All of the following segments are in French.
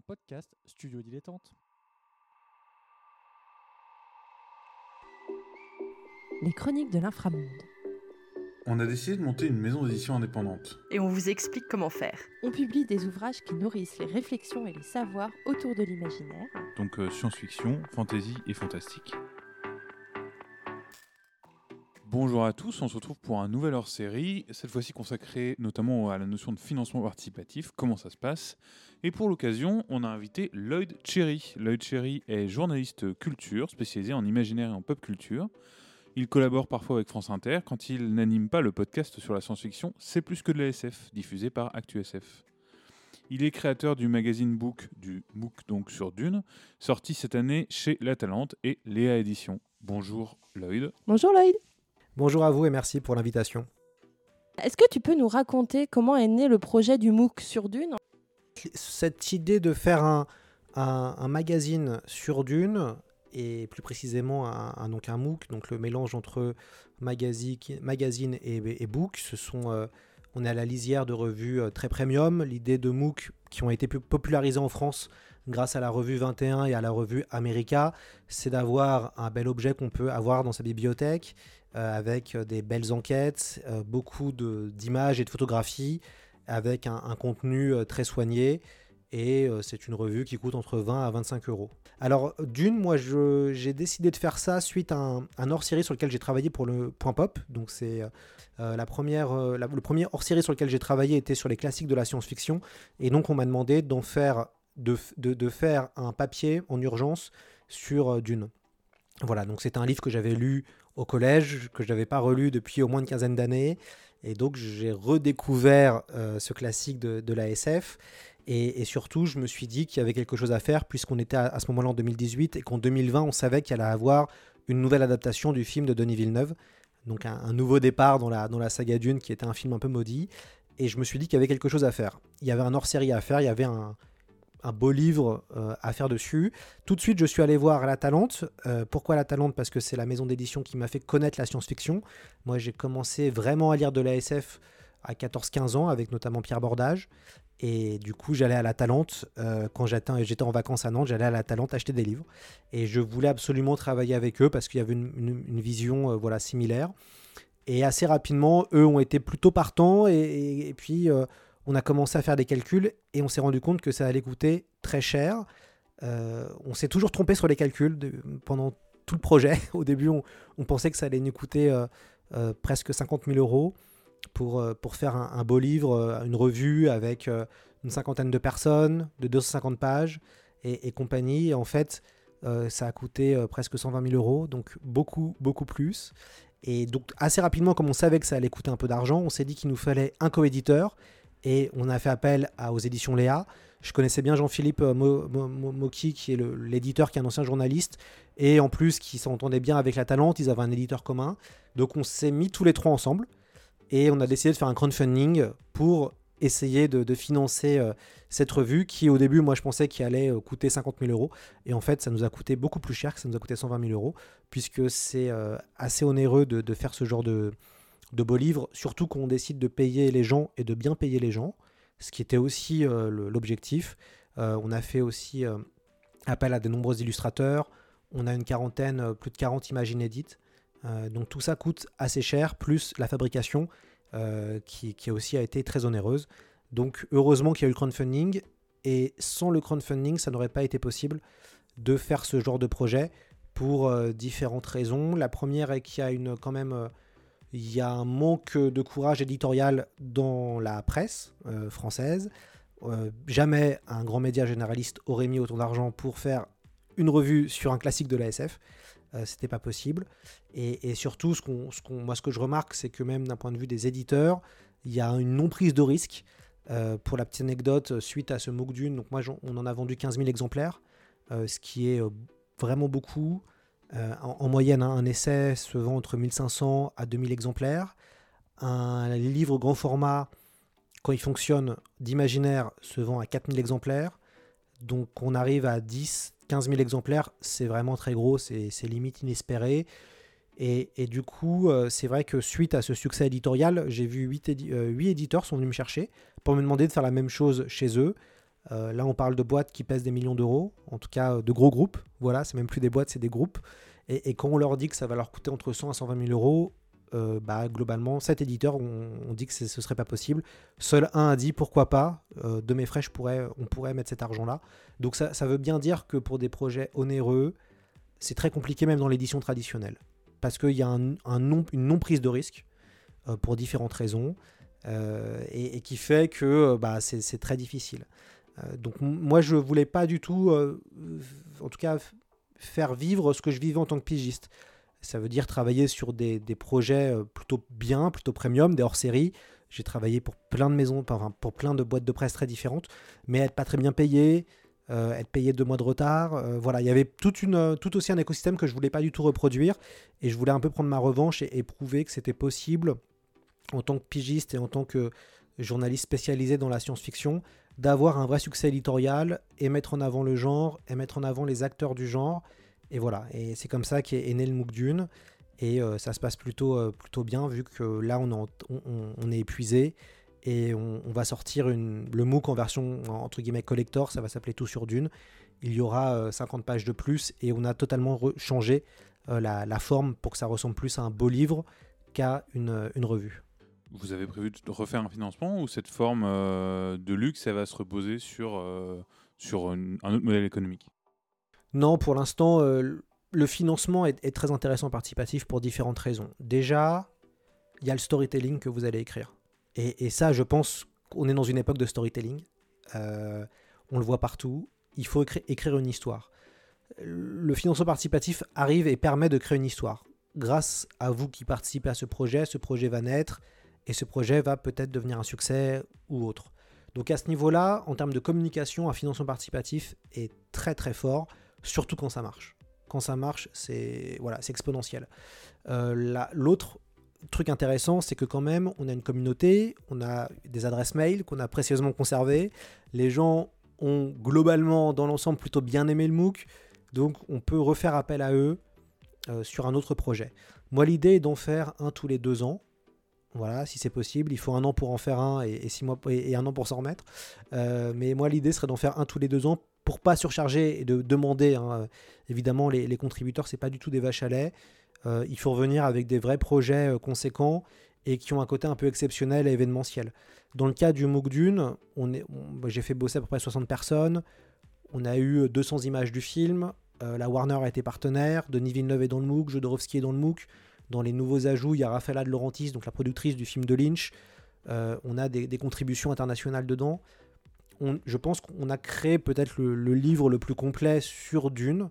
un podcast Studio Dilettante. Les chroniques de l'inframonde. On a décidé de monter une maison d'édition indépendante. Et on vous explique comment faire. On publie des ouvrages qui nourrissent les réflexions et les savoirs autour de l'imaginaire. Donc euh, science-fiction, fantasy et fantastique. Bonjour à tous, on se retrouve pour un nouvel hors-série, cette fois-ci consacré notamment à la notion de financement participatif, comment ça se passe. Et pour l'occasion, on a invité Lloyd Cherry. Lloyd Cherry est journaliste culture, spécialisé en imaginaire et en pop culture. Il collabore parfois avec France Inter quand il n'anime pas le podcast sur la science-fiction C'est plus que de la SF, diffusé par ActuSF. Il est créateur du magazine Book, du MOOC donc sur Dune, sorti cette année chez La Talente et Léa Édition. Bonjour Lloyd. Bonjour Lloyd. Bonjour à vous et merci pour l'invitation. Est-ce que tu peux nous raconter comment est né le projet du MOOC sur Dune? Cette idée de faire un, un, un magazine sur Dune, et plus précisément un, un, donc un MOOC, donc le mélange entre magazine, magazine et, et book, ce sont, euh, on est à la lisière de revues euh, très premium. L'idée de MOOC qui ont été popularisées en France grâce à la revue 21 et à la revue America, c'est d'avoir un bel objet qu'on peut avoir dans sa bibliothèque avec des belles enquêtes, euh, beaucoup d'images et de photographies, avec un, contenu euh, très soigné. Et euh, c'est une revue qui coûte entre 20 à 25 euros. Alors, d'une, moi, j'ai décidé de faire ça suite à un, hors-série sur lequel j'ai travaillé pour le Point Pop. Donc, c'est euh, la première, euh, le premier hors-série sur lequel j'ai travaillé était sur les classiques de la science-fiction. Et donc, on m'a demandé d'en faire, de, de, faire un papier en urgence sur euh, Dune. Voilà, donc c'est un livre que j'avais lu au collège, que je n'avais pas relu depuis au moins une quinzaine d'années. Et donc, j'ai redécouvert euh, ce classique de, de la SF. Et, surtout, je me suis dit qu'il y avait quelque chose à faire, puisqu'on était à, à ce moment-là en 2018 et qu'en 2020, on savait qu'il allait avoir une nouvelle adaptation du film de Denis Villeneuve. Donc, un, un, nouveau départ dans la, dans la saga Dune, qui était un film un peu maudit. Et je me suis dit qu'il y avait quelque chose à faire. Il y avait un hors-série à faire, il y avait un, un beau livre euh, à faire dessus. Tout de suite, je suis allé voir La Talente. Euh, pourquoi La Talente? Parce que c'est la maison d'édition qui m'a fait connaître la science-fiction. Moi, j'ai commencé vraiment à lire de la SF à 14-15 ans, avec notamment Pierre Bordage. Et du coup, j'allais à La Talente. Euh, quand j'étais en vacances à Nantes, j'allais à La Talente acheter des livres. Et je voulais absolument travailler avec eux parce qu'il y avait une, vision voilà, similaire. Et assez rapidement, eux ont été plutôt partants. Et puis on a commencé à faire des calculs et on s'est rendu compte que ça allait coûter très cher. Euh, on s'est toujours trompé sur les calculs pendant tout le projet. Au début, on, pensait que ça allait nous coûter euh, euh, presque 50 000 euros pour, faire un, beau livre, une revue avec une cinquantaine de personnes, de 250 pages et, compagnie. En fait, ça a coûté presque 120 000 euros, donc beaucoup, beaucoup plus. Et donc, assez rapidement, comme on savait que ça allait coûter un peu d'argent, on s'est dit qu'il nous fallait un coéditeur et on a fait appel aux éditions Léa. Je connaissais bien Jean-Philippe Moki, qui est l'éditeur, qui est un ancien journaliste, et en plus qui s'entendait bien avec la Talente, ils avaient un éditeur commun. Donc on s'est mis tous les trois ensemble, et on a décidé de faire un crowdfunding pour essayer de, financer euh, cette revue, qui au début, moi je pensais qu'il allait euh, coûter 50 000 euros, et en fait ça nous a coûté beaucoup plus cher, que ça nous a coûté 120 000 euros, puisque c'est euh, assez onéreux de faire ce genre de de beaux livres, surtout quand on décide de payer les gens et de bien payer les gens, ce qui était aussi euh, l'objectif. Euh, on a fait aussi euh, appel à de nombreux illustrateurs, on a une quarantaine, plus de 40 images inédites, donc tout ça coûte assez cher, plus la fabrication qui, qui, aussi été très onéreuse. Donc heureusement qu'il y a eu le crowdfunding, et sans le crowdfunding, ça n'aurait pas été possible de faire ce genre de projet pour différentes raisons. La première est qu'il y a une, quand même il y a un manque de courage éditorial dans la presse euh, française. Euh, jamais un grand média généraliste aurait mis autant d'argent pour faire une revue sur un classique de la SF. Euh, C'était pas possible. Et, surtout, ce moi, ce que je remarque, c'est que même d'un point de vue des éditeurs, il y a une non-prise de risque. Euh, pour la petite anecdote, suite à ce MOOC Dune, donc moi, on en a vendu 15 000 exemplaires, ce qui est vraiment beaucoup. Euh, en, en, moyenne, hein, un essai se vend entre 1500 à 2000 exemplaires. Un livre grand format, quand il fonctionne, d'imaginaire, se vend à 4000 exemplaires. Donc on arrive à 10, 15 000 exemplaires, c'est vraiment très gros, c'est limite inespéré. Et, et, du coup, euh, c'est vrai que suite à ce succès éditorial, j'ai vu 8, édi euh, 8, éditeurs sont venus me chercher pour me demander de faire la même chose chez eux. Euh, là, on parle de boîtes qui pèsent des millions d'euros, en tout cas euh, de gros groupes. Voilà, c'est même plus des boîtes, c'est des groupes. Et, quand on leur dit que ça va leur coûter entre 100 à 120 000 euros, euh, bah, globalement, sept éditeurs ont, ont dit que ce serait pas possible. Seul un a dit pourquoi pas. de mes frais, on pourrait mettre cet argent-là. Donc ça, veut bien dire que pour des projets onéreux, c'est très compliqué même dans l'édition traditionnelle. Parce qu'il y a une non-prise de risque pour différentes raisons. et, qui fait que bah, c'est très difficile. Euh, donc moi, je voulais pas du tout, euh, en tout cas, faire vivre ce que je vivais en tant que pigiste. Ça veut dire travailler sur des, des projets euh, plutôt bien, plutôt premium, des hors-série. J'ai travaillé pour plein de maisons, enfin pour plein de boîtes de presse très différentes, mais être pas très bien payé, être payé deux mois de retard. voilà, il y avait toute une, tout aussi un écosystème que je voulais pas du tout reproduire, et je voulais un peu prendre ma revanche et prouver que c'était possible en tant que pigiste et en tant que journaliste spécialisé dans la science-fiction, d'avoir un vrai succès éditorial et mettre en avant le genre et mettre en avant les acteurs du genre. Et voilà, et c'est comme ça qu'est est né le MOOC Dune. Et euh, ça se passe plutôt, euh, plutôt bien vu que là on, en- est épuisé et on, va sortir le MOOC en version entre guillemets collector, ça va s'appeler Tout sur Dune. Il y aura euh, 50 pages de plus et on a totalement changé euh, la, forme pour que ça ressemble plus à un beau livre qu'à une revue. Vous avez prévu de refaire un financement ou cette forme euh, de luxe, elle va se reposer sur, euh, sur un autre modèle économique? Non, pour l'instant, euh, le financement est, très intéressant participatif pour différentes raisons. Déjà, il y a le storytelling que vous allez écrire. Et, ça, je pense qu'on est dans une époque de storytelling. On le voit partout. Il faut écri- écrire une histoire. Le financement participatif arrive et permet de créer une histoire. Grâce à vous qui participez à ce projet, ce projet va naître et ce projet va peut-être devenir un succès ou autre. Donc à ce niveau-là, en termes de communication, un financement participatif est très très fort surtout quand ça marche. Quand ça marche, c'est voilà, c'est exponentiel. Euh, la- L'autre truc intéressant, c'est que quand même, on a une communauté, on a des adresses mail qu'on a précieusement conservées. Les gens ont globalement, dans l'ensemble, plutôt bien aimé le MOOC, donc on peut refaire appel à eux euh, sur un autre projet. Moi, l'idée est d'en faire un tous les deux ans. Voilà, si c'est possible, il faut un an pour en faire un et, six mois et, un an pour s'en remettre. Euh, mais moi, l'idée serait d'en faire un tous les deux ans pour pas surcharger et de demander. hein, évidemment, les, les contributeurs, c'est pas du tout des vaches à lait. Euh, il faut revenir avec des vrais projets euh, conséquents et qui ont un côté un peu exceptionnel et événementiel. Dans le cas du MOOC Dune, on bah, j'ai fait bosser à peu près 60 personnes. On a eu 200 images du film. Euh, la Warner a été partenaire. Denis Villeneuve est dans le MOOC. Jodorowsky est dans le MOOC. Dans les nouveaux ajouts, il y a Rafaela de Laurentis, donc la productrice du film de Lynch. Euh, on a des, contributions internationales dedans. Je pense qu'on a créé peut-être le, livre le plus complet sur Dune.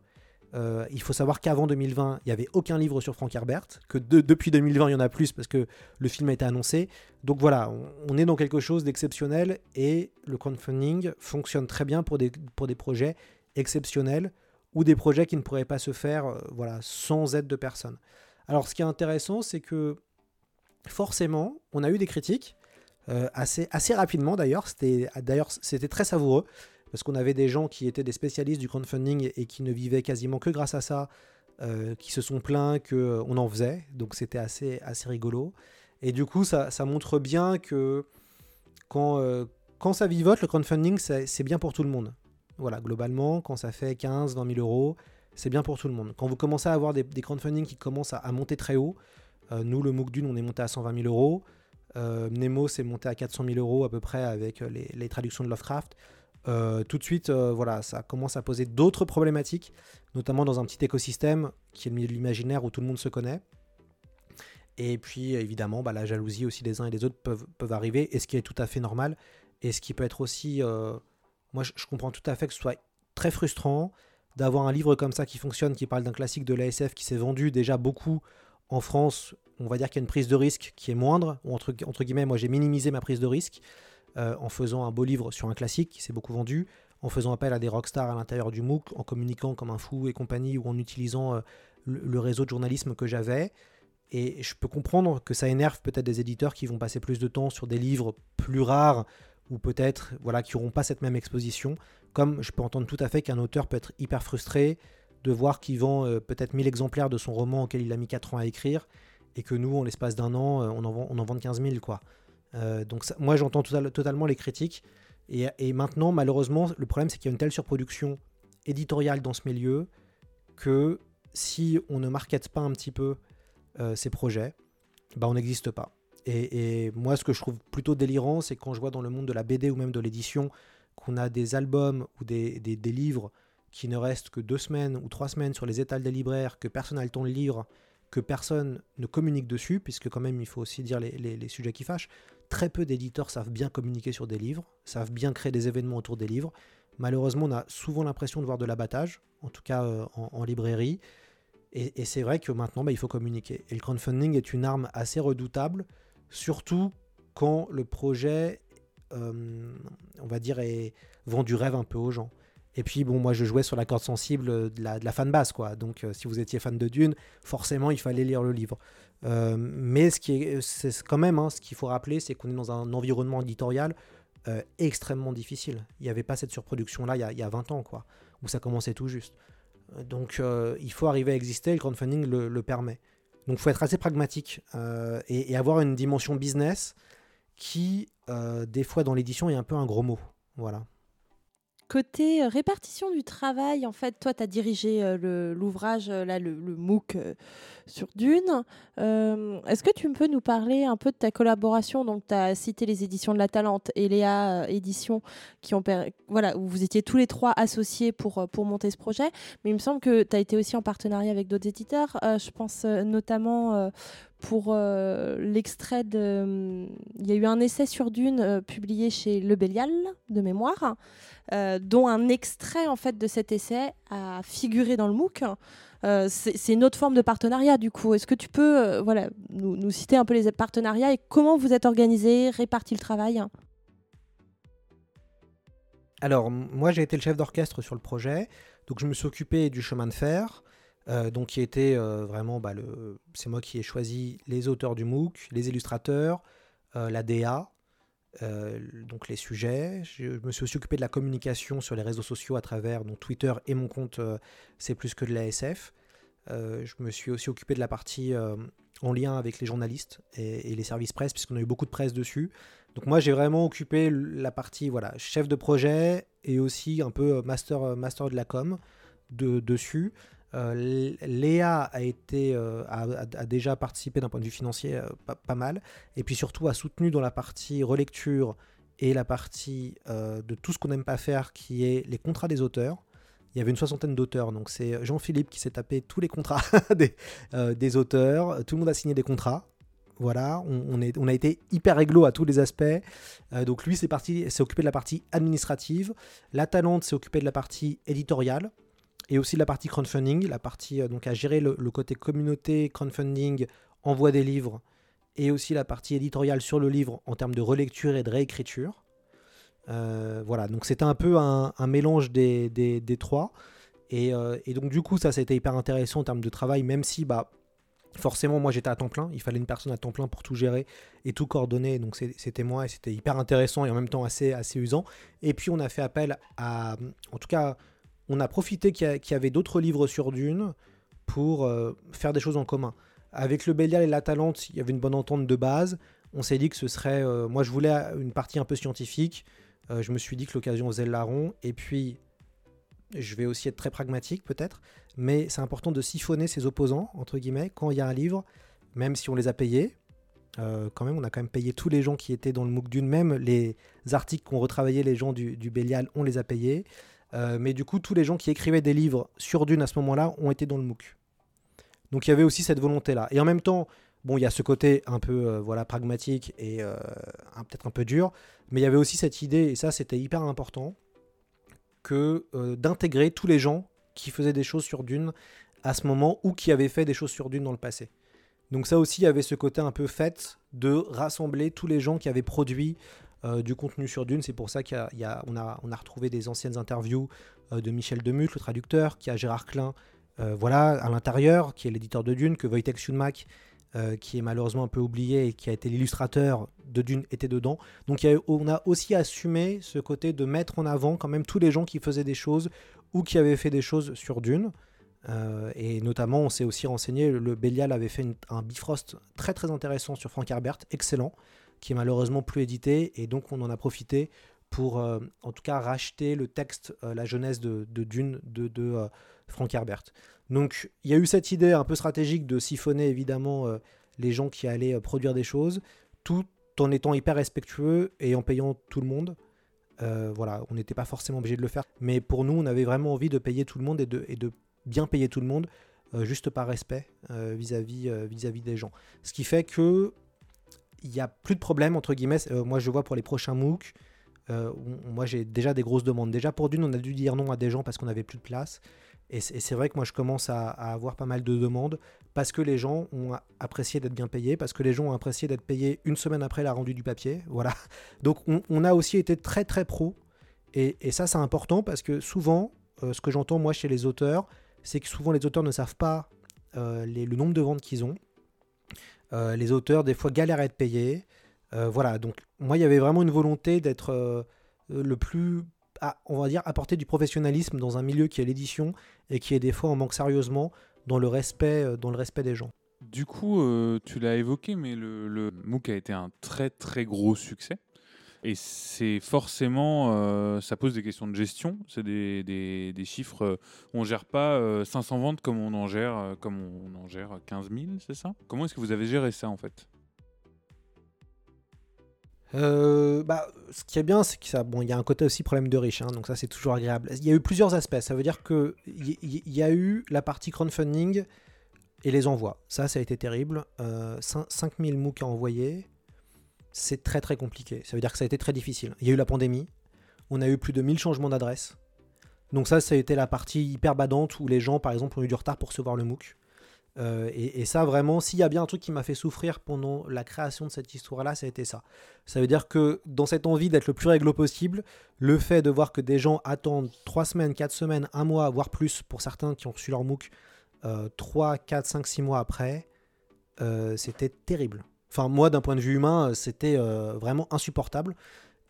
Euh, il faut savoir qu'avant 2020, il n'y avait aucun livre sur Frank Herbert, que de- depuis 2020, il y en a plus parce que le film a été annoncé. Donc voilà, on, est dans quelque chose d'exceptionnel et le crowdfunding fonctionne très bien pour des, projets exceptionnels ou des projets qui ne pourraient pas se faire euh, sans aide de personne. Alors ce qui est intéressant, c'est que forcément, on a eu des critiques euh, assez, rapidement d'ailleurs. C'était d'ailleurs c'était très savoureux parce qu'on avait des gens qui étaient des spécialistes du crowdfunding et, qui ne vivaient quasiment que grâce à ça, euh, qui se sont plaints qu'on en faisait. Donc c'était assez, rigolo. Et du coup, ça, montre bien que quand, euh, quand ça vivote, le crowdfunding, c'est bien pour tout le monde. Voilà, globalement, quand ça fait 15, 20 000 euros, c'est bien pour tout le monde. Quand vous commencez à avoir des, crowdfunding qui commencent à, monter très haut, euh, nous, le MOOC Dune, on est monté à 120 000 euros. Euh, Nemo, c'est monté à 400 000 euros à peu près avec euh, les, traductions de Lovecraft. Tout de suite, voilà, ça commence à poser d'autres problématiques, notamment dans un petit écosystème qui est le milieu de l'imaginaire où tout le monde se connaît. Et puis, évidemment, bah, la jalousie aussi des uns et des autres peuvent, arriver, et ce qui est tout à fait normal, et ce qui peut être aussi... moi, je comprends tout à fait que ce soit très frustrant d'avoir un livre comme ça qui fonctionne, qui parle d'un classique de l'ASF qui s'est vendu déjà beaucoup en France. On va dire qu'il y a une prise de risque qui est moindre, ou entre, guillemets, moi j'ai minimisé ma prise de risque euh, en faisant un beau livre sur un classique qui s'est beaucoup vendu, en faisant appel à des rockstars à l'intérieur du MOOC, en communiquant comme un fou et compagnie, ou en utilisant euh, le, le réseau de journalisme que j'avais. Et je peux comprendre que ça énerve peut-être des éditeurs qui vont passer plus de temps sur des livres plus rares ou peut-être voilà qui n'auront pas cette même exposition. Comme je peux entendre tout à fait qu'un auteur peut être hyper frustré de voir qu'il vend euh, peut-être 1000 exemplaires de son roman auquel il a mis 4 ans à écrire et que nous, en l'espace d'un an, euh, on en vend, on en vend 15 000 quoi. Euh, donc moi j'entends total- totalement les critiques, Et, maintenant, malheureusement, le problème, c'est qu'il y a une telle surproduction éditoriale dans ce milieu que si on ne markete pas un petit peu euh, ces projets, bah, on n'existe pas. Et moi, ce que je trouve plutôt délirant, c'est quand je vois dans le monde de la BD ou même de l'édition qu'on a des albums ou des, des- livres qui ne restent que deux semaines ou trois semaines sur les étals des libraires, que personne n'a le temps de lire, que personne ne communique dessus, puisque quand même il faut aussi dire les, sujets qui fâchent. Très peu d'éditeurs savent bien communiquer sur des livres, savent bien créer des événements autour des livres. Malheureusement, on a souvent l'impression de voir de l'abattage, en tout cas euh, en, librairie. Et, et c'est vrai que maintenant, bah, il faut communiquer. Et le crowdfunding est une arme assez redoutable, surtout quand le projet, euh, on va dire, est, vend du rêve un peu aux gens. Et puis, bon, moi, je jouais sur la corde sensible de la, de la fanbase, quoi. Donc, euh, si vous étiez fan de Dune, forcément, il fallait lire le livre. Euh, mais ce qui est, c'est quand même, hein, ce qu'il faut rappeler, c'est qu'on est dans un environnement éditorial extrêmement difficile. Il n'y avait pas cette surproduction-là il y, a, il y a 20 ans, quoi, où ça commençait tout juste. Donc, il faut arriver à exister, et le crowdfunding le, le permet. Donc, il faut être assez pragmatique et, et avoir une dimension business qui, euh, des fois, dans l'édition, est un peu un gros mot. Voilà. Côté euh, répartition du travail, en fait, toi, tu as dirigé euh, l'ouvrage, là, le, MOOC sur Dune. Est-ce que tu peux nous parler un peu de ta collaboration? Donc, tu as cité les éditions de la Talente et Léa Éditions, qui ont, voilà, où vous étiez tous les trois associés pour, pour monter ce projet. Mais il me semble que tu as été aussi en partenariat avec d'autres éditeurs. Je pense notamment pour euh, l'extrait de. Il y a eu un essai sur Dune euh, publié chez Le Bélial, de mémoire euh, dont un extrait en fait de cet essai a figuré dans le MOOC. Euh, c'est une autre forme de partenariat du coup. Est-ce que tu peux euh, voilà, nous, nous citer un peu les partenariats et comment vous êtes organisé, réparti le travail? Alors, moi, j'ai été le chef d'orchestre sur le projet. Donc, je me suis occupé du chemin de fer. Euh, donc, qui était euh, vraiment. Bah, le... C'est moi qui ai choisi les auteurs du MOOC, les illustrateurs, euh, la DA, donc les sujets. Je, me suis aussi occupé de la communication sur les réseaux sociaux à travers donc, Twitter et mon compte C'est plus que de l'ASF. Euh, je me suis aussi occupé de la partie en lien avec les journalistes et, les services presse, puisqu'on a eu beaucoup de presse dessus. Donc moi j'ai vraiment occupé la partie voilà chef de projet et aussi un peu master master de la com de, dessus. Euh, Léa a été euh, a, déjà participé d'un point de vue financier euh, pas, mal et puis surtout a soutenu dans la partie relecture et la partie de tout ce qu'on n'aime pas faire qui est les contrats des auteurs. Il y avait une soixantaine d'auteurs, donc c'est Jean-Philippe qui s'est tapé tous les contrats des, auteurs. Tout le monde a signé des contrats. Voilà, on, est, on a été hyper réglo à tous les aspects. Donc lui, s'est occupé de la partie administrative. La Talente s'est occupé de la partie éditoriale et aussi la partie crowdfunding, la partie euh, donc à gérer le, côté communauté, crowdfunding, envoi des livres et aussi la partie éditoriale sur le livre en termes de relecture et de réécriture. Euh, voilà, donc c'était un peu un, mélange des, des- trois. Et, euh, et donc du coup, ça, été hyper intéressant en termes de travail, même si bah, forcément, moi j'étais à temps plein. Il fallait une personne à temps plein pour tout gérer et tout coordonner. Donc c'était moi et c'était hyper intéressant et en même temps assez, assez usant. Et puis on a fait appel à. En tout cas, on a profité qu'il y, avait d'autres livres sur Dune pour euh, faire des choses en commun. Avec le Bélial et la Talente, il y avait une bonne entente de base. On s'est dit que ce serait. euh, moi je voulais une partie un peu scientifique. Euh, je me suis dit que l'occasion faisait le larron. Et puis. Je vais aussi être très pragmatique peut-être, mais c'est important de siphonner ses opposants, entre guillemets, quand il y a un livre, même si on les a payés. Quand même, on a quand même payé tous les gens qui étaient dans le MOOC d'une, même les articles qu'ont retravaillé les gens du Bélial, on les a payés. Euh, mais du coup, tous les gens qui écrivaient des livres sur Dune à ce moment-là ont été dans le MOOC. Donc il y avait aussi cette volonté-là. Et en même temps, bon, il y a ce côté un peu euh, voilà pragmatique et euh, peut-être un peu dur, mais il y avait aussi cette idée, et ça c'était hyper important, que d'intégrer tous les gens qui faisaient des choses sur Dune à ce moment ou qui avaient fait des choses sur Dune dans le passé. Donc ça aussi, il y avait ce côté un peu fait de rassembler tous les gens qui avaient produit euh, du contenu sur Dune. C'est pour ça qu'on a, a, on a, retrouvé des anciennes interviews euh, de Michel Demuth, le traducteur, qui a Gérard Klein, euh, voilà, à l'intérieur, qui est l'éditeur de Dune, que Wojtek Schunmak, qui est malheureusement un peu oublié et qui a été l'illustrateur de Dune, était dedans. Donc on a aussi assumé ce côté de mettre en avant quand même tous les gens qui faisaient des choses ou qui avaient fait des choses sur Dune. Et notamment, on s'est aussi renseigné, le Bélial avait fait un Bifrost très très intéressant sur Frank Herbert, excellent, qui est malheureusement plus édité, et donc on en a profité pour euh, en tout cas racheter le texte, euh, la jeunesse de, Dune de, de euh, Frank Herbert. Donc il y a eu cette idée un peu stratégique de siphonner évidemment les gens qui allaient produire des choses, tout en étant hyper respectueux et en payant tout le monde. Voilà, on n'était pas forcément obligé de le faire, mais pour nous, on avait vraiment envie de payer tout le monde et de, bien payer tout le monde, juste par respect vis-à-vis euh, vis-à-vis des gens. Ce qui fait que il n'y a plus de problème entre guillemets. Euh, moi, je vois pour les prochains MOOC, euh, moi j'ai déjà des grosses demandes. Déjà pour d'une, on a dû dire non à des gens parce qu'on n'avait plus de place. Et c'est vrai que moi je commence à, avoir pas mal de demandes parce que les gens ont apprécié d'être bien payés, parce que les gens ont apprécié d'être payés une semaine après la rendu du papier. Voilà. Donc on, a aussi été très très pro. Et, ça c'est important parce que souvent, euh, ce que j'entends moi chez les auteurs, c'est que souvent les auteurs ne savent pas le nombre de ventes qu'ils ont. Euh, les auteurs des fois galèrent à être payés. Euh, voilà, donc moi il y avait vraiment une volonté d'être euh, le plus, ah, on va dire, apporter du professionnalisme dans un milieu qui est l'édition et qui est des fois en manque sérieusement dans le respect, dans le respect des gens. Du coup, tu l'as évoqué, mais le, le MOOC a été un très très gros succès. Et c'est forcément, euh, ça pose des questions de gestion. C'est des, des- chiffres. euh, on gère pas euh, 500 ventes comme on en gère, euh, comme on en gère 15 000, c'est ça? Comment est-ce que vous avez géré ça en fait? Bah, ce qui est bien, c'est qu'il bon, y a un côté aussi problème de riche, hein, donc ça c'est toujours agréable. Il y a eu plusieurs aspects. Ça veut dire que il y, y a eu la partie crowdfunding et les envois. Ça, ça a été terrible. Euh, 5000 MOOC à envoyer, c'est très très compliqué. Ça veut dire que ça a été très difficile. Il y a eu la pandémie. On a eu plus de 1000 changements d'adresse. Donc ça, ça a été la partie hyper badante où les gens, par exemple, ont eu du retard pour recevoir le MOOC. Euh, et, ça, vraiment, s'il y a bien un truc qui m'a fait souffrir pendant la création de cette histoire-là, ça a été ça. Ça veut dire que dans cette envie d'être le plus réglo possible, le fait de voir que des gens attendent 3 semaines, 4 semaines, 1 mois, voire plus, pour certains qui ont reçu leur MOOC, euh, 3, 4, 5, 6 mois après, euh, c'était terrible. Enfin, moi, d'un point de vue humain, euh, c'était euh, vraiment insupportable.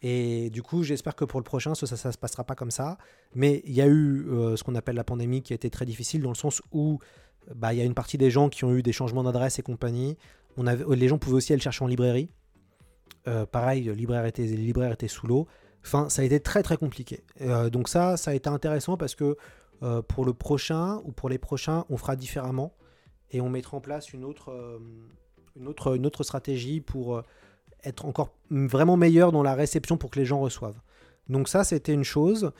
Et du coup, j'espère que pour le prochain, ça ne se passera pas comme ça. Mais il y a eu euh, ce qu'on appelle la pandémie qui a été très difficile dans le sens où bah, il y a une partie des gens qui ont eu des changements d'adresse et compagnie. On avait, les gens pouvaient aussi aller le chercher en librairie. Pareil, le libraire était, les libraires étaient sous l'eau. Enfin, ça a été très très compliqué. Donc ça, ça a été intéressant parce que pour le prochain ou pour les prochains, on fera différemment et on mettra en place une autre, une autre, stratégie pour euh, être encore vraiment meilleur dans la réception pour que les gens reçoivent. Donc ça, c'était une chose.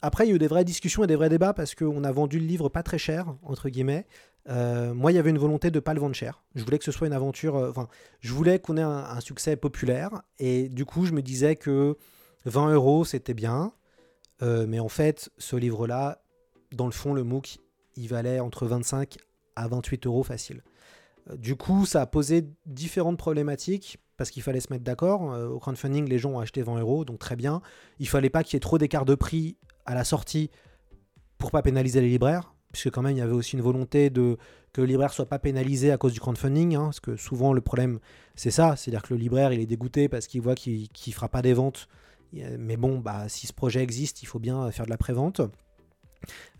Après, il y a eu des vraies discussions et des vrais débats parce qu'on a vendu le livre pas très cher, entre guillemets. Euh, moi, il y avait une volonté de ne pas le vendre cher. Je voulais que ce soit une aventure. euh, Enfin, je voulais qu'on ait un, succès populaire. Et du coup, je me disais que 20 euros, c'était bien. Mais en fait, ce livre-là, dans le fond, le MOOC, il valait entre 25 à 28 euros facile. Du coup, ça a posé différentes problématiques parce qu'il fallait se mettre d'accord. Euh, Au crowdfunding, les gens ont acheté 20 euros, donc très bien. Il fallait pas qu'il y ait trop d'écart de prix à la sortie pour pas pénaliser les libraires, puisque quand même il y avait aussi une volonté de que le libraire soit pas pénalisé à cause du crowdfunding, hein, parce que souvent le problème c'est ça, c'est-à-dire que le libraire il est dégoûté parce qu'il voit qu'il ne fera pas des ventes, mais bon bah si ce projet existe, il faut bien faire de la prévente.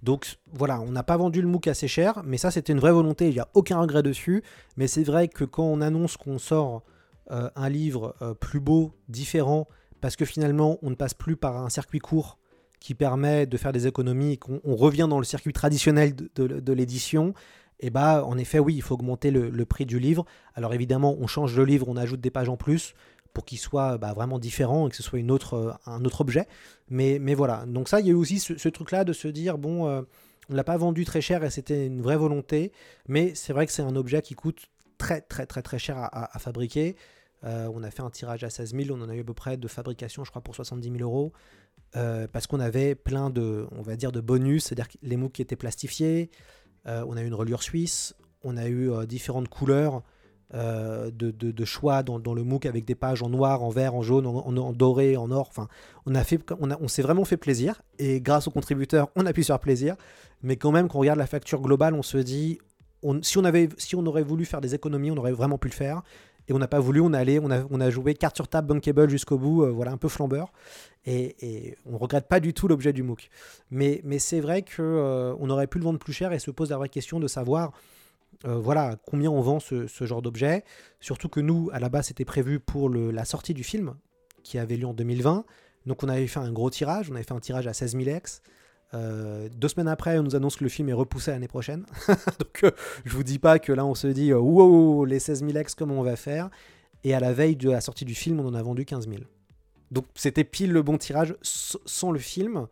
Donc voilà, on n'a pas vendu le MOOC assez cher, mais ça c'était une vraie volonté, il n'y a aucun regret dessus. Mais c'est vrai que quand on annonce qu'on sort euh, un livre euh, plus beau, différent, parce que finalement on ne passe plus par un circuit court qui permet de faire des économies qu'on on revient dans le circuit traditionnel de, l'édition, et bah en effet oui, il faut augmenter le prix du livre. Alors évidemment, on change le livre, on ajoute des pages en plus pour qu'il soit bah, vraiment différent et que ce soit euh, un autre objet. Mais, voilà, donc ça, il y a eu aussi ce, truc-là de se dire, bon, euh, on ne l'a pas vendu très cher et c'était une vraie volonté, mais c'est vrai que c'est un objet qui coûte très très très très cher à, fabriquer. Euh, on a fait un tirage à 16 000, on en a eu à peu près de fabrication, je crois, pour 70 000 euros. Parce qu'on avait plein de, on va dire, de bonus, c'est-à-dire les MOOC qui étaient plastifiés, on a eu une reliure suisse, on a eu différentes couleurs euh, de, choix dans, le MOOC avec des pages en noir, en vert, en jaune, en, doré, en or. Enfin, on a fait, on, s'est vraiment fait plaisir et grâce aux contributeurs, on a pu se faire plaisir. Mais quand même, quand on regarde la facture globale, on se dit, si on avait, si on aurait voulu faire des économies, on aurait vraiment pu le faire. Et on n'a pas voulu, on a allé, on a, joué carte sur table, bankable jusqu'au bout, euh, voilà, un peu flambeur. Et, on regrette pas du tout l'objet du MOOC. Mais, c'est vrai que euh, aurait pu le vendre plus cher et se pose la vraie question de savoir, euh, voilà, combien on vend ce, genre d'objet. Surtout que nous, à la base, c'était prévu pour la sortie du film qui avait lieu en 2020. Donc on avait fait un gros tirage, on avait fait un tirage à 16 000 ex. Euh, deux semaines après, on nous annonce que le film est repoussé l'année prochaine. Donc euh, je vous dis pas que là on se dit wow, les 16 000 ex, comment on va faire Et à la veille de la sortie du film, on en a vendu 15 000. Donc c'était pile le bon tirage sans le film.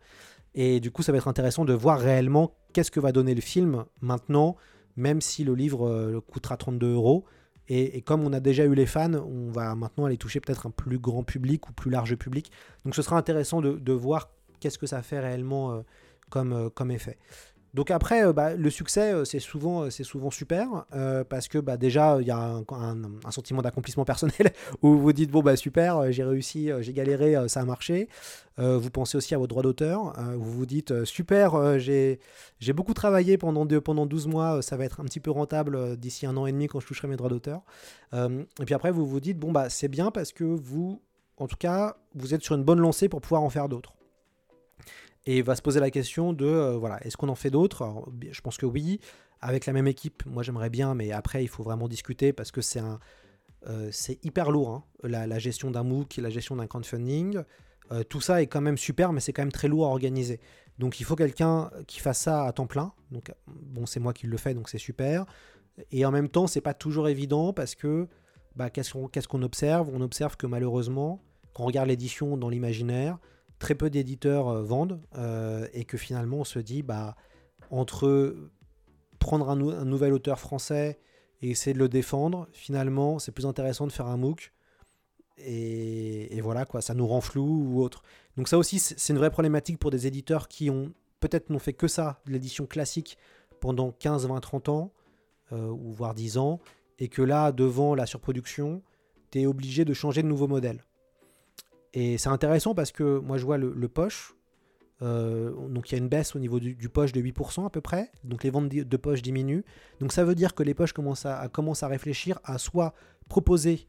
Et du coup, ça va être intéressant de voir réellement qu'est-ce que va donner le film maintenant, même si le livre euh, coûtera 32 euros. Et, comme on a déjà eu les fans, on va maintenant aller toucher peut-être un plus grand public ou plus large public. Donc ce sera intéressant de, voir qu'est-ce que ça fait réellement euh, euh, comme effet. Donc après, euh, bah, le succès, euh, c'est souvent, euh, c'est souvent super, parce que bah, déjà, il y a un, sentiment d'accomplissement personnel, où vous dites, bon, bah super, j'ai réussi, j'ai galéré, ça a marché. Vous pensez aussi à vos droits d'auteur, vous vous dites, super, j'ai beaucoup travaillé pendant, deux, pendant 12 mois, ça va être un petit peu rentable d'ici un an et demi quand je toucherai mes droits d'auteur. Et puis après, vous vous dites, bon, c'est bien parce que vous, en tout cas, vous êtes sur une bonne lancée pour pouvoir en faire d'autres. Et va se poser la question de, euh, voilà, est-ce qu'on en fait d'autres? Je pense que oui. Avec la même équipe, moi j'aimerais bien, mais après il faut vraiment discuter parce que c'est un, euh, c'est hyper lourd, hein, la, gestion d'un MOOC la gestion d'un crowdfunding. Euh, tout ça est quand même super, mais c'est quand même très lourd à organiser. Donc il faut quelqu'un qui fasse ça à temps plein. Donc bon, c'est moi qui le fais, donc c'est super. Et en même temps, c'est pas toujours évident parce que bah, qu'est-ce qu'on qu'est-ce qu'on observe? On observe que malheureusement, quand on regarde l'édition dans l'imaginaire, très peu d'éditeurs euh, vendent euh, et que finalement on se dit bah entre prendre un, nou- un nouvel auteur français et essayer de le défendre, finalement c'est plus intéressant de faire un MOOC et, voilà quoi, ça nous rend flou ou autre. Donc ça aussi c'est une vraie problématique pour des éditeurs qui ont peut-être n'ont fait que ça, l'édition classique pendant 15, 20, 30 ans euh, ou voire 10 ans et que là devant la surproduction, tu es obligé de changer de nouveau modèle. Et c'est intéressant parce que moi je vois le, poche. euh, donc il y a une baisse au niveau du, poche de 8% à peu près. Donc les ventes de poche diminuent. Donc ça veut dire que les poches commencent à, à- réfléchir à soit proposer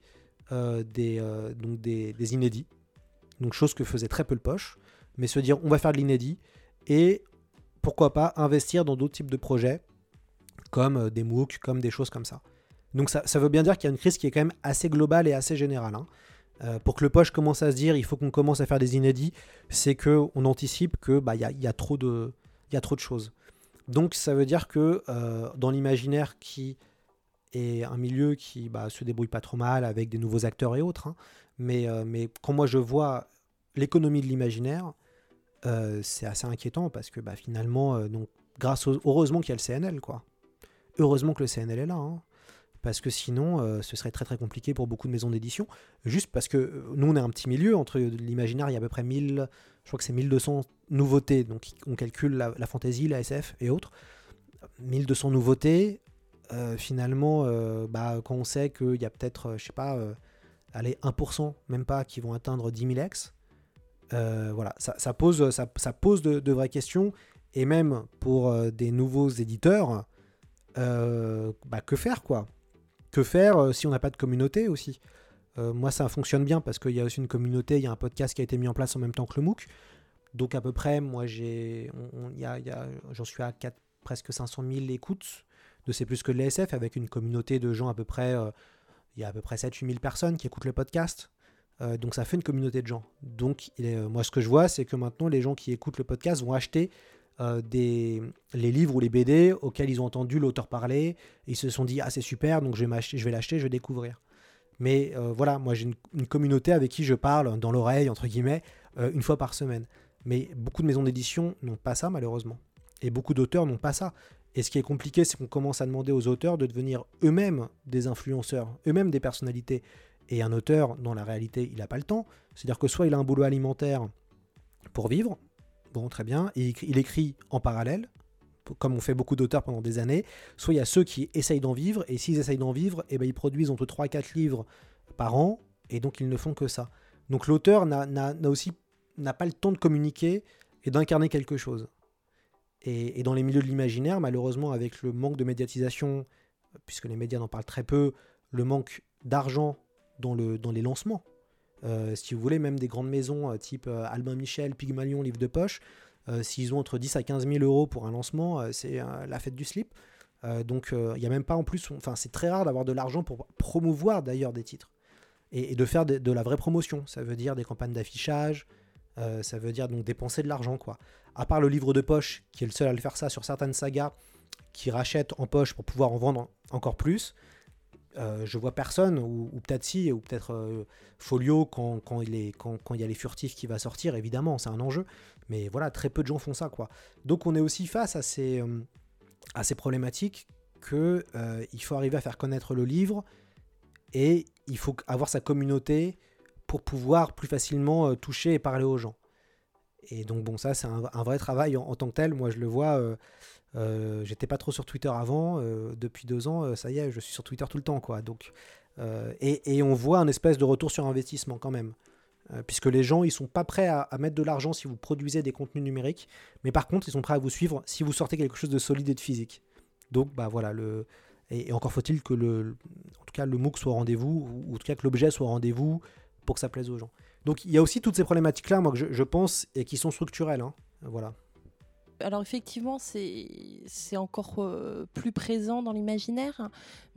euh, des, euh, donc des, inédits. Donc chose que faisait très peu le poche. Mais se dire on va faire de l'inédit. Et pourquoi pas investir dans d'autres types de projets. Comme des MOOC, comme des choses comme ça. Donc ça, ça veut bien dire qu'il y a une crise qui est quand même assez globale et assez générale. hein. Euh, pour que le poche commence à se dire il faut qu'on commence à faire des inédits, c'est que on anticipe que y a, trop de choses. Donc ça veut dire que euh, dans l'imaginaire qui est un milieu qui bah, se débrouille pas trop mal avec des nouveaux acteurs et autres, hein, mais, euh, mais quand moi je vois l'économie de l'imaginaire, c'est assez inquiétant parce que bah, finalement, grâce heureusement qu'il y a le CNL, quoi. Heureusement que le CNL est là, hein, parce que sinon, euh, ce serait très très compliqué pour beaucoup de maisons d'édition. Juste parce que euh, nous, on est un petit milieu entre l'imaginaire, il y a à peu près 1000, je crois que c'est 1200 nouveautés, donc on calcule la, la fantasy, la SF et autres. 1200 nouveautés, euh, finalement, bah, quand on sait qu'il y a peut-être, je sais pas, allez, 1%, même pas, qui vont atteindre 10 000 ex, voilà, ça, pose, ça, pose de, vraies questions. Et même pour des nouveaux éditeurs, bah, que faire quoi? Que faire euh, si on n'a pas de communauté aussi Euh, Moi, ça fonctionne bien parce qu'il y a aussi une communauté, il y a un podcast qui a été mis en place en même temps que le MOOC. Donc à peu près, moi, j'ai, j'en suis à presque 500 000 écoutes de C'est plus que de l'ASF avec une communauté de gens à peu près, euh, il y a à peu près 7-8 000 personnes qui écoutent le podcast. Donc ça fait une communauté de gens. Donc moi ce que je vois c'est que maintenant les gens qui écoutent le podcast vont acheter euh, des, les livres ou les BD auxquels ils ont entendu l'auteur parler. Et ils se sont dit ah c'est super donc je vais, l'acheter, je vais découvrir. Mais euh, voilà, moi j'ai une, une communauté avec qui je parle dans l'oreille entre guillemets euh, une fois par semaine. Mais beaucoup de maisons d'édition n'ont pas ça malheureusement. Et beaucoup d'auteurs n'ont pas ça. Et ce qui est compliqué, c'est qu'on commence à demander aux auteurs de devenir eux-mêmes des influenceurs, eux-mêmes des personnalités. Et un auteur, dans la réalité, il n'a pas le temps. C'est-à-dire que soit il a un boulot alimentaire pour vivre, bon, très bien, et il écrit- en parallèle, comme on fait beaucoup d'auteurs pendant des années, soit il y a ceux qui essayent d'en vivre, et s'ils essayent d'en vivre, eh ben, ils produisent entre 3 et 4 livres par an, et donc ils ne font que ça. Donc l'auteur n'a pas le temps de communiquer et d'incarner quelque chose. Et, dans les milieux de l'imaginaire, malheureusement, avec le manque de médiatisation, puisque les médias n'en parlent très peu, le manque d'argent dans, le, dans les lancements, si vous voulez, même des grandes maisons euh, type euh, Albin Michel, Pygmalion, Livre de Poche, euh, s'ils ont entre 10 à 15 000 euros pour un lancement, euh, c'est euh, la fête du slip. Euh, donc il n'y a même pas en plus, enfin c'est très rare d'avoir de l'argent pour promouvoir d'ailleurs des titres et, de faire de, la vraie promotion. Ça veut dire des campagnes d'affichage, Euh, ça veut dire donc dépenser de l'argent, quoi. À part le livre de poche, qui est le seul à le faire ça sur certaines sagas, qui rachètent en poche pour pouvoir en vendre encore plus, euh, je vois personne, ou, peut-être si, ou peut-être euh, Folio quand, il est, quand, il y a les furtifs qui va sortir, évidemment, c'est un enjeu. Mais voilà, très peu de gens font ça, quoi. Donc on est aussi face à ces, euh, à ces problématiques que euh, il faut arriver à faire connaître le livre et il faut avoir sa communauté pour pouvoir plus facilement toucher et parler aux gens. Et donc bon, ça c'est un, vrai travail en tant que tel. Moi je le vois. Euh, J'étais pas trop sur Twitter avant. euh, depuis deux ans, euh, ça y est, je suis sur Twitter tout le temps, quoi. Donc et, on voit un espèce de retour sur investissement quand même. Puisque les gens, ils sont pas prêts à, mettre de l'argent si vous produisez des contenus numériques, mais par contre, ils sont prêts à vous suivre si vous sortez quelque chose de solide et de physique. Donc, bah voilà, et, encore faut-il que le, en tout cas, le MOOC soit au rendez-vous, ou en tout cas que l'objet soit au rendez-vous pour que ça plaise aux gens. Donc, il y a aussi toutes ces problématiques-là, moi, que je, je pense, et qui sont structurelles. hein. Voilà. Alors effectivement, c'est encore euh, plus présent dans l'imaginaire,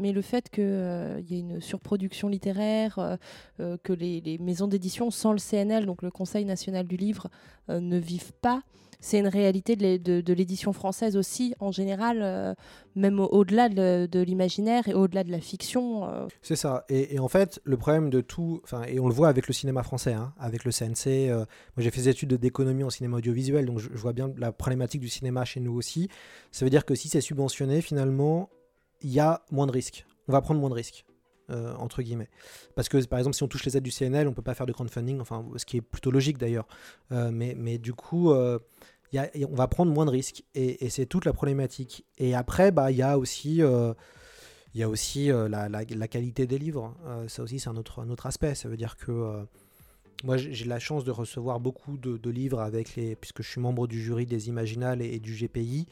mais le fait qu'il y ait une surproduction littéraire, euh, euh, que les, maisons d'édition sans le CNL, donc le Conseil national du livre, euh, ne vivent pas, c'est une réalité de l'é- de de l'édition française aussi, en général, euh, même au- au-delà de, l'imaginaire et au-delà de la fiction. euh, C'est ça. Et, en fait, le problème de tout, et on le voit avec le cinéma français, hein, avec le CNC. euh, moi, j'ai fait des études d'économie en cinéma audiovisuel, donc je vois bien la problématique du cinéma chez nous aussi. Ça veut dire que si c'est subventionné, finalement, il y a moins de risques. On va prendre moins de risques. Euh, entre guillemets. Parce que par exemple, si on touche les aides du CNL, on peut pas faire de crowdfunding, enfin, ce qui est plutôt logique d'ailleurs. Euh, mais, mais du coup, euh, il y a- y a- on va prendre moins de risques et, et c'est toute la problématique. Et après, bah, il y a aussi il y a aussi la, la- la qualité des livres. Ça aussi, c'est un autre, un autre aspect. Ça veut dire que moi, j'ai j'ai la chance de recevoir beaucoup de, de livres avec les, puisque je suis membre du jury des Imaginales et, et du GPI.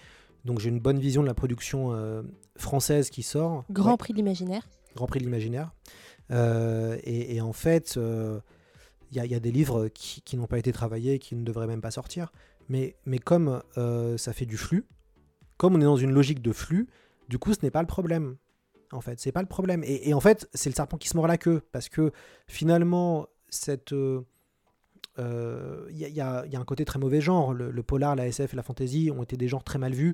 Donc, j'ai une bonne vision de la production euh, française qui sort. Grand Ouais, prix de l'imaginaire. Grand Prix de l'Imaginaire. Euh, et, en fait, euh, il y, a- des livres qui, n'ont pas été travaillés qui ne devraient même pas sortir. Mais, mais comme euh, ça fait du flux, comme on est dans une logique de flux, du coup, ce n'est pas le problème. En fait, c'est pas le problème. Et, en fait, c'est le serpent qui se mord la queue. Parce que finalement, cette. Il y, a- un côté très mauvais genre. Le polar, la SF et la fantasy ont été des genres très mal vus,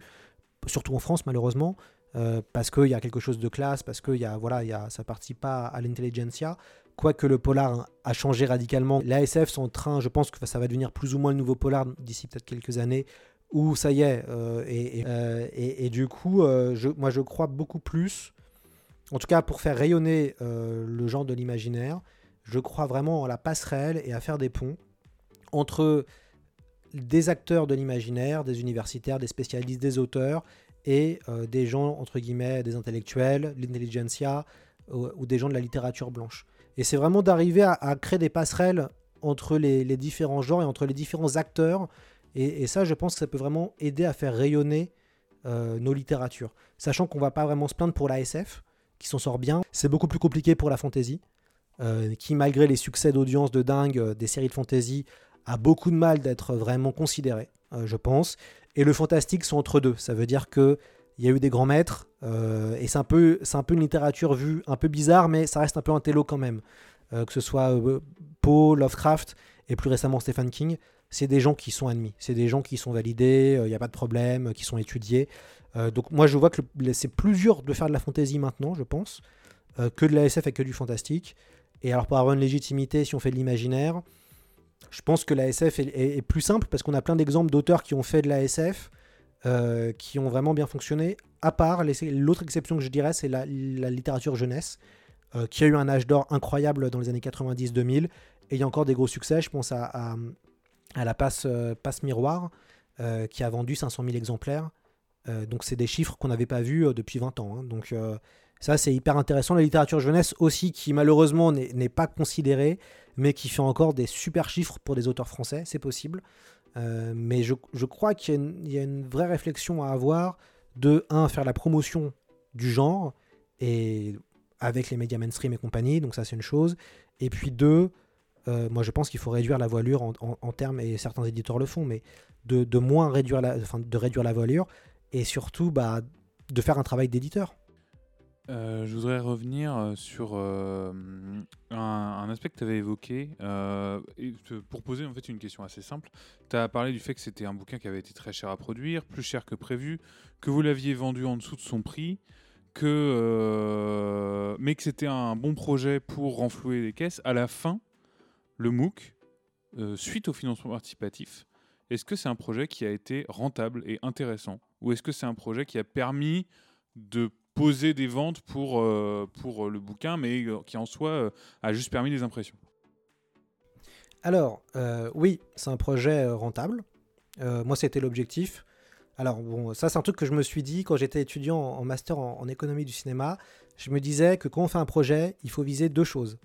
surtout en France, malheureusement. Euh, parce qu'il y a quelque chose de classe, parce que y a, voilà, y a, ça participe pas à l'intelligentsia. Quoique le polar a changé radicalement. La SF sont en train, je pense que ça va devenir plus ou moins le nouveau polar d'ici peut-être quelques années, où ça y est. euh, euh, et- du coup, moi je crois beaucoup plus, en tout cas pour faire rayonner le genre de l'imaginaire, je crois vraiment à la passerelle et à faire des ponts entre des acteurs de l'imaginaire, des universitaires, des spécialistes, des auteurs et euh, des gens, entre guillemets, des intellectuels, l'intelligentsia ou, ou des gens de la littérature blanche. Et c'est vraiment d'arriver à, créer des passerelles entre les, différents genres et entre les différents acteurs. Et, ça, je pense que ça peut vraiment aider à faire rayonner euh, nos littératures. Sachant qu'on va pas vraiment se plaindre pour la SF, qui s'en sort bien. C'est beaucoup plus compliqué pour la fantasy, euh, qui, malgré les succès d'audience de dingue euh, des séries de fantasy, a beaucoup de mal d'être vraiment considéré, euh, je pense. Et le fantastique sont entre deux. Ça veut dire que il y a eu des grands maîtres, euh, et c'est un, peu, une littérature vue un peu bizarre, mais ça reste un peu un télo quand même. Euh, que ce soit euh, Poe, Lovecraft, et plus récemment Stephen King, c'est des gens qui sont admis, c'est des gens qui sont validés, il n'y a pas de problème, qui sont étudiés. Euh, donc moi je vois que c'est plus dur de faire de la fantasy maintenant, je pense, euh, que de la SF et que du fantastique. Et alors pour avoir une légitimité, si on fait de l'imaginaire, je pense que la SF est, plus simple parce qu'on a plein d'exemples d'auteurs qui ont fait de la SF euh, qui ont vraiment bien fonctionné. À part, l'autre exception que je dirais, c'est la, littérature jeunesse, euh, qui a eu un âge d'or incroyable dans les années 90-2000. Et il y a encore des gros succès. Je pense à, à, la passe, euh, passe miroir, qui a vendu 500 000 exemplaires. Donc c'est des chiffres qu'on n'avait pas vus depuis 20 ans. hein. Donc ça, c'est hyper intéressant. La littérature jeunesse aussi, qui malheureusement n'est pas considérée, mais qui fait encore des super chiffres pour des auteurs français, c'est possible. Euh, mais je, crois qu'il y, a une- vraie réflexion à avoir de, un, faire la promotion du genre, et avec les médias mainstream et compagnie, donc ça c'est une chose. Et puis deux, euh, moi je pense qu'il faut réduire la voilure en, termes, et certains éditeurs le font, mais de, de moins réduire la, enfin, de réduire la voilure, et surtout bah, de faire un travail d'éditeur. Euh, je voudrais revenir euh, sur euh, un, aspect que tu avais évoqué pour poser en fait une question assez simple. Tu as parlé du fait que c'était un bouquin qui avait été très cher à produire, plus cher que prévu, que vous l'aviez vendu en dessous de son prix, que, mais que c'était un bon projet pour renflouer les caisses. À la fin, le MOOC, suite au financement participatif, est-ce que c'est un projet qui a été rentable et intéressant? Ou est-ce que c'est un projet qui a permis de poser des ventes pour, euh, pour le bouquin, mais euh, qui en soi euh, a juste permis des impressions Alors, euh, oui, c'est un projet euh, rentable. Euh, moi, c'était l'objectif. Alors, bon, ça, c'est un truc que je me suis dit quand j'étais étudiant en, master en, économie du cinéma. Je me disais que quand on fait un projet, il faut viser deux choses.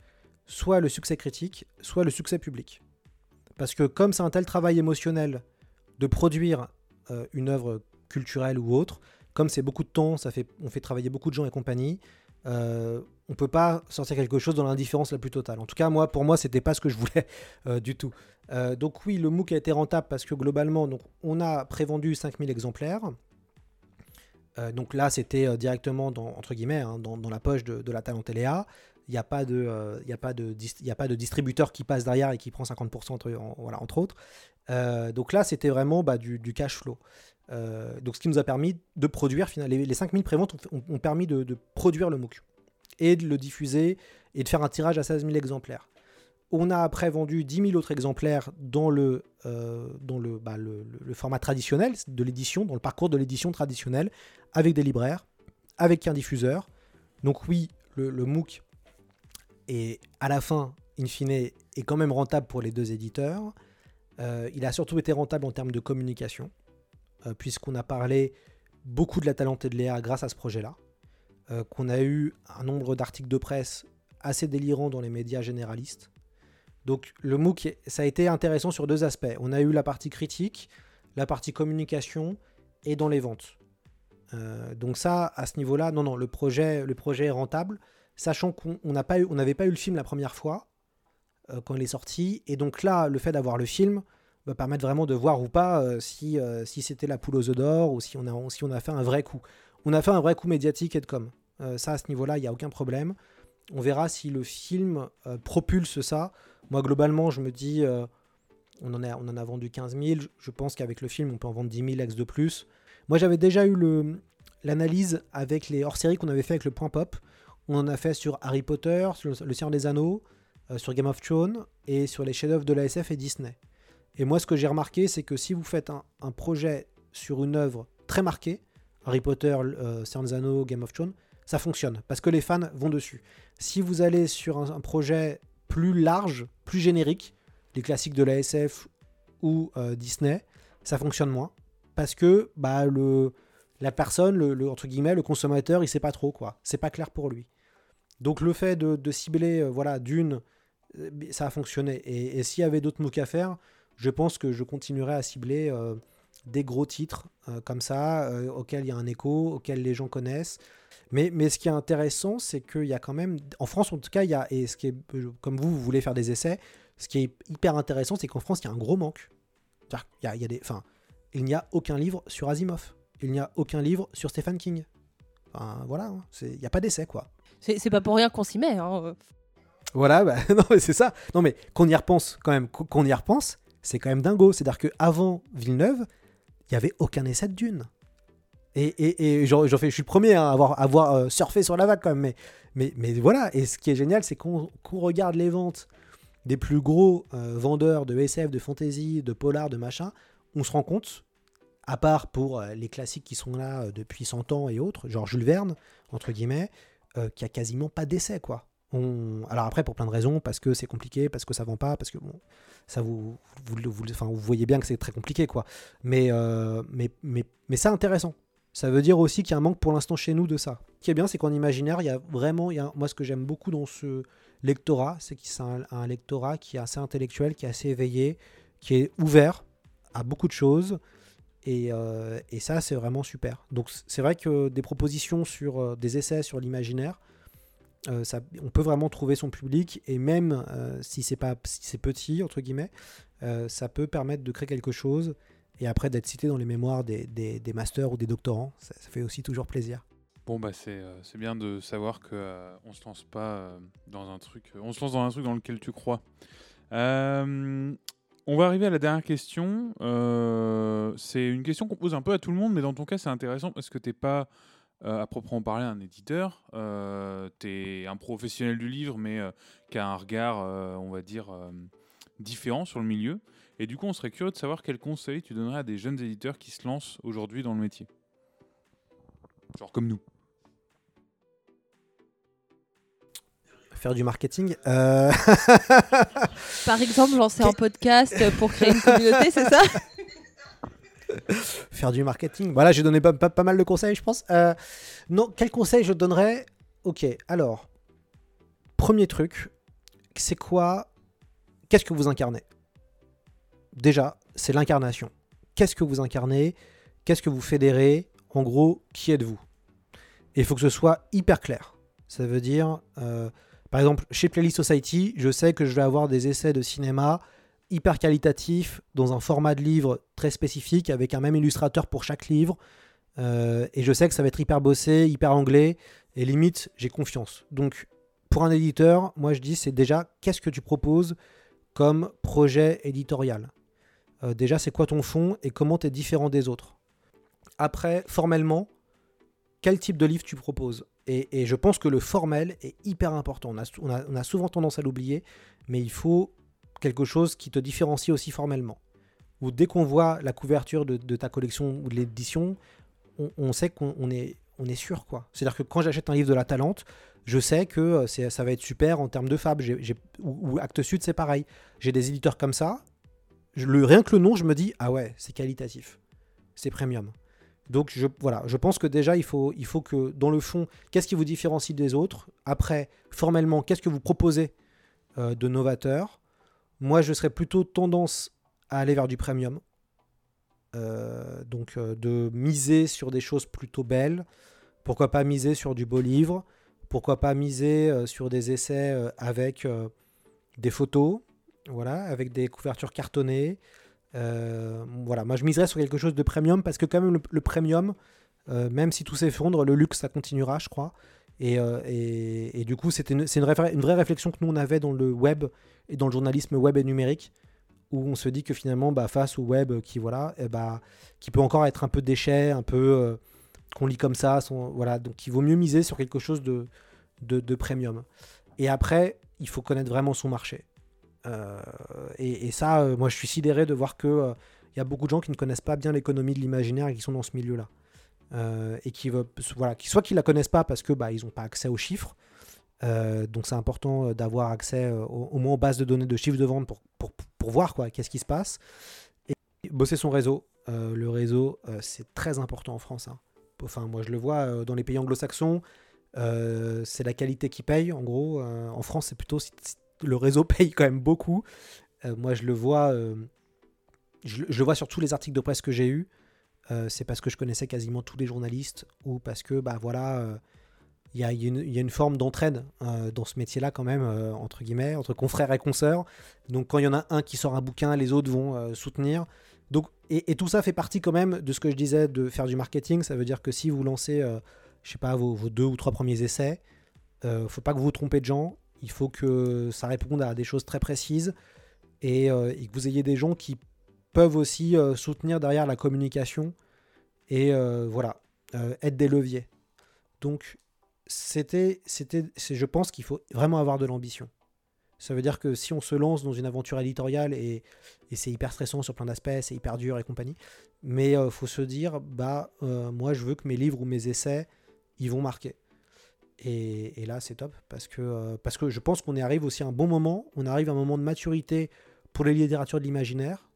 Soit le succès critique, soit le succès public. Parce que comme c'est un tel travail émotionnel de produire euh, une œuvre culturelle ou autre, comme c'est beaucoup de temps, ça fait, on fait travailler beaucoup de gens et compagnie, euh, on peut pas sortir quelque chose dans l'indifférence la plus totale. En tout cas, moi, pour moi, c'était pas ce que je voulais euh, du tout. Euh, donc oui, le MOOC a été rentable parce que globalement, on a prévendu 5000 exemplaires. Euh, donc là, c'était directement dans, entre guillemets, hein, dans, la poche de, de la Talentéléa. Il n'y a, pas de, a, distributeur qui passe derrière et qui prend 50% entre, en- voilà, entre autres. Donc là, c'était vraiment bah, du cash flow. Euh, donc ce qui nous a permis de produire, finalement, les, les 5000 préventes ont, ont- permis de, produire le MOOC et de le diffuser et de faire un tirage à 16 000 exemplaires. On a après vendu 10 000 autres exemplaires dans le, euh, dans bah, le, format traditionnel de l'édition, dans le parcours de l'édition traditionnelle, avec des libraires, avec un diffuseur. Donc oui, le, MOOC est à la fin, in fine, est quand même rentable pour les deux éditeurs. Euh, il a surtout été rentable en termes de communication, puisqu'on a parlé beaucoup de la Talente et de Léa grâce à ce projet-là, euh, qu'on a eu un nombre d'articles de presse assez délirant dans les médias généralistes. Donc le MOOC, ça a été intéressant sur deux aspects. On a eu la partie critique, la partie communication et dans les ventes. Euh, donc ça, à ce niveau-là, non, non, le projet, le projet est rentable, sachant qu'on n'avait pas eu le film la première fois euh, quand il est sorti, et donc là, le fait d'avoir le film va permettre vraiment de voir ou pas euh, si, euh, si c'était la poule aux œufs d'or ou si on, a, fait un vrai coup. On a fait un vrai coup médiatique et de com. Euh, ça, à ce niveau-là, il n'y a aucun problème. On verra si le film propulse ça. Moi, globalement, je me dis, on, en a, vendu 15 000. Je- pense qu'avec le film, on peut en vendre 10 000 ex de plus. Moi, j'avais déjà eu l'analyse avec les hors-séries qu'on avait fait avec le Point Pop. On en a fait sur Harry Potter, sur Le Seigneur des Anneaux, sur Game of Thrones et sur les chefs-d'œuvre de la SF et Disney. Et moi, ce que j'ai remarqué, c'est que si vous faites un, projet sur une œuvre très marquée, Harry Potter, euh, Game of Thrones, ça fonctionne parce que les fans vont dessus. Si vous allez sur un, projet plus large, plus générique, les classiques de la SF ou euh, Disney, ça fonctionne moins parce que bah, le, la personne, le, entre guillemets, le consommateur, il sait pas trop quoi. C'est pas clair pour lui. Donc le fait de, de cibler, euh, voilà, d'une, euh, ça a fonctionné. Et, et s'il y avait d'autres MOOC à faire, je pense que je continuerai à cibler euh, des gros titres euh, comme ça, euh, auxquels il y a un écho, auxquels les gens connaissent. Mais, mais ce qui est intéressant, c'est qu'il y a quand même, en France en tout cas, il y a, et ce qui est, comme vous, vous voulez faire des essais, ce qui est hyper intéressant, c'est qu'en France, il y a un gros manque. Qu'il y a- il y a des, enfin, il n'y a aucun livre sur Asimov. Il n'y a aucun livre sur Stephen King. Enfin, voilà, hein, c'est- il n'y a pas d'essai, quoi. C'est c'est pas pour rien qu'on s'y met. hein. Voilà, bah, non, mais c'est ça. Non, mais qu'on y repense, quand même, qu'on y repense, c'est quand même dingo. C'est-à-dire qu'avant Villeneuve, il n'y avait aucun essai de Dune. Et, et, j'en fais, je suis le premier à avoir, avoir euh, surfé sur la vague, quand même. Mais, mais, voilà, et ce qui est génial, c'est qu'on regarde les ventes des plus gros euh, vendeurs de SF, de fantasy, de polar, de machin, on se rend compte, à part pour euh, les classiques qui sont là depuis 100 ans et autres, genre Jules Verne, entre guillemets, qu'il n'y a quasiment pas d'essai, quoi. Alors après, pour plein de raisons, parce que c'est compliqué, parce que ça vend pas, parce que bon, ça vous, vous, vous, vous- enfin, vous voyez bien que c'est très compliqué, quoi. Mais, euh, mais, mais, mais c'est intéressant. Ça veut dire aussi qu'il y a un manque pour l'instant chez nous de ça. Ce qui est bien, c'est qu'en imaginaire, il y a vraiment, il y a, moi ce que j'aime beaucoup dans ce lectorat, c'est que c'est un, un lectorat qui est assez intellectuel, qui est assez éveillé, qui est ouvert à beaucoup de choses. Et, euh, et ça, c'est vraiment super. Donc c'est vrai que des propositions sur euh, des essais sur l'imaginaire, euh, on peut vraiment trouver son public et même euh, si c'est pas si c'est petit entre guillemets, euh, ça peut permettre de créer quelque chose et après d'être cité dans les mémoires des, des, masters ou des doctorants, ça, fait aussi toujours plaisir. Bon bah c'est bien de savoir que on se lance pas dans un truc, on se lance dans un truc dans lequel tu crois. On va arriver à la dernière question. C'est une question qu'on pose un peu à tout le monde, mais dans ton cas c'est intéressant parce que t'es pas euh, à proprement parler un éditeur, euh, tu es un professionnel du livre, mais euh, qui a un regard, euh, on va dire, euh, différent sur le milieu. Et du coup, on serait curieux de savoir quels conseils tu donnerais à des jeunes éditeurs qui se lancent aujourd'hui dans le métier. Genre comme nous. Faire du marketing. euh, Par exemple, lancer un podcast pour créer une communauté, c'est ça? faire du marketing. Voilà, j'ai donné pas, pas- pas mal de conseils, je pense. Euh, non, quel conseil je donnerais? Ok, alors, premier truc, c'est quoi Qu'est-ce que vous incarnez? Déjà, c'est l'incarnation. Qu'est-ce que vous incarnez? Qu'est-ce que vous fédérez? En gros, qui êtes-vous? Et il faut que ce soit hyper clair. Ça veut dire, euh, par exemple, chez Playlist Society, je sais que je vais avoir des essais de cinéma hyper qualitatifs dans un format de livre très spécifique avec un même illustrateur pour chaque livre. Euh, et je sais que ça va être hyper bossé, hyper anglais. Et limite, j'ai confiance. Donc, pour un éditeur, moi je dis, c'est déjà qu'est-ce que tu proposes comme projet éditorial? Euh, Déjà, c'est quoi ton fond et comment tu es différent des autres? Après, formellement, quel type de livre tu proposes? Et, et je pense que le formel est hyper important. On a- on a souvent tendance à l'oublier, mais il faut quelque chose qui te différencie aussi formellement. Ou dès qu'on voit la couverture de, ta collection ou de l'édition, on, sait qu'on on est, sûr. quoi. C'est-à-dire que quand j'achète un livre de la Talente, je sais que euh, ça va être super en termes de fab. Ou, ou Sud, c'est pareil. J'ai des éditeurs comme ça. Rien que le nom, je me dis, ah ouais, c'est qualitatif. C'est premium. Donc je, voilà, je pense que déjà, il faut, il faut que dans le fond, qu'est-ce qui vous différencie des autres? Après, formellement, qu'est-ce que vous proposez euh, de novateur? Moi, je serais plutôt tendance à aller vers du premium. Euh, donc euh, de miser sur des choses plutôt belles. Pourquoi pas miser sur du beau livre Pourquoi pas miser euh, sur des essais avec des photos Voilà, avec des couvertures cartonnées. Voilà, moi je miserais sur quelque chose de premium parce que quand même le, premium, même si tout s'effondre, le luxe ça continuera, je crois. Et, euh, et- du coup, c'était une- c'est une, vraie réflexion que nous on avait dans le web et dans le journalisme web et numérique, où on se dit que finalement, bah, face au web qui voilà, eh bah, qui peut encore être un peu déchet, un peu euh, qu'on lit comme ça, voilà, donc il vaut mieux miser sur quelque chose de, premium. Et après, il faut connaître vraiment son marché. Euh, et, ça, moi, je suis sidéré de voir que il y a beaucoup de gens qui ne connaissent pas bien l'économie de l'imaginaire et qui sont dans ce milieu-là. Euh, et qui voilà, qui, soit qu'ils la connaissent pas parce que bah, ils n'ont pas accès aux chiffres. Euh, donc c'est important euh, d'avoir accès au, moins aux bases de données de chiffres de vente pour, pour, pour voir quoi, qu'est-ce qui se passe. Et bosser son réseau. Le réseau, c'est très important en France. hein. Enfin, moi, je le vois dans les pays anglo-saxons. c'est la qualité qui paye, en gros. En France, c'est plutôt le réseau paye quand même beaucoup. Moi, je le vois. je, je le vois sur tous les articles de presse que j'ai eus. Euh, c'est parce que je connaissais quasiment tous les journalistes ou parce que, bah voilà, euh, il y, a, il y a une- forme d'entraide euh, dans ce métier-là, quand même, euh, entre guillemets, entre confrères et consoeurs. Donc, quand il y en a un qui sort un bouquin, les autres vont euh, soutenir. Et, tout ça fait partie quand même de ce que je disais de faire du marketing. Ça veut dire que si vous lancez, euh, je sais pas, vos, deux ou trois premiers essais, euh, faut pas que vous vous trompez de gens. Il faut que ça réponde à des choses très précises euh, et que vous ayez des gens qui peuvent aussi euh, soutenir derrière la communication et euh, voilà, euh, être des leviers. Donc, c'était, c'était, je pense qu'il faut vraiment avoir de l'ambition. Ça veut dire que si on se lance dans une aventure éditoriale et, et c'est hyper stressant sur plein d'aspects, c'est hyper dur et compagnie, mais il faut se dire, bah, moi je veux que mes livres ou mes essais, ils vont marquer. Et, là, c'est top parce que, parce que je pense qu'on arrive aussi à un bon moment. On arrive à un moment de maturité pour les littératures de l'imaginaire.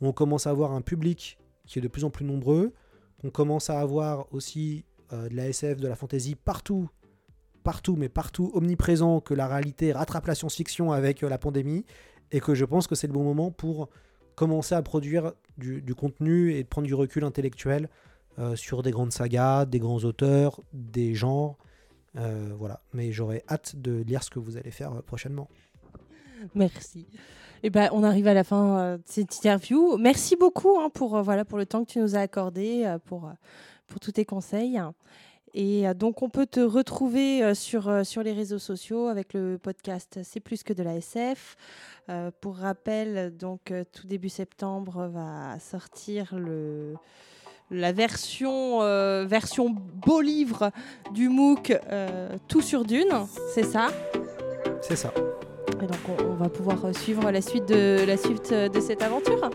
On commence à avoir un public qui est de plus en plus nombreux. On commence à avoir aussi euh, de la SF, de la fantasy partout, partout, mais partout, omniprésent, que la réalité rattrape la science-fiction avec euh, la pandémie. Et que je pense que c'est le bon moment pour commencer à produire du, contenu et de prendre du recul intellectuel euh, sur des grandes sagas, des grands auteurs, des genres. Voilà, mais j'aurais hâte de lire ce que vous allez faire prochainement. Merci. Et ben, on arrive à la fin euh, de cette interview. Merci beaucoup hein, pour, euh, voilà, pour le temps que tu nous as accordé, euh, pour, pour tous tes conseils. Et donc, on peut te retrouver sur, sur les réseaux sociaux avec le podcast C'est plus que de la SF. Pour rappel, donc, tout début septembre va sortir le, la version, version beau livre du MOOC Tout sur Dune. C'est ça? C'est ça. Et donc, on, va pouvoir euh, suivre la suite de, la suite euh, de cette aventure.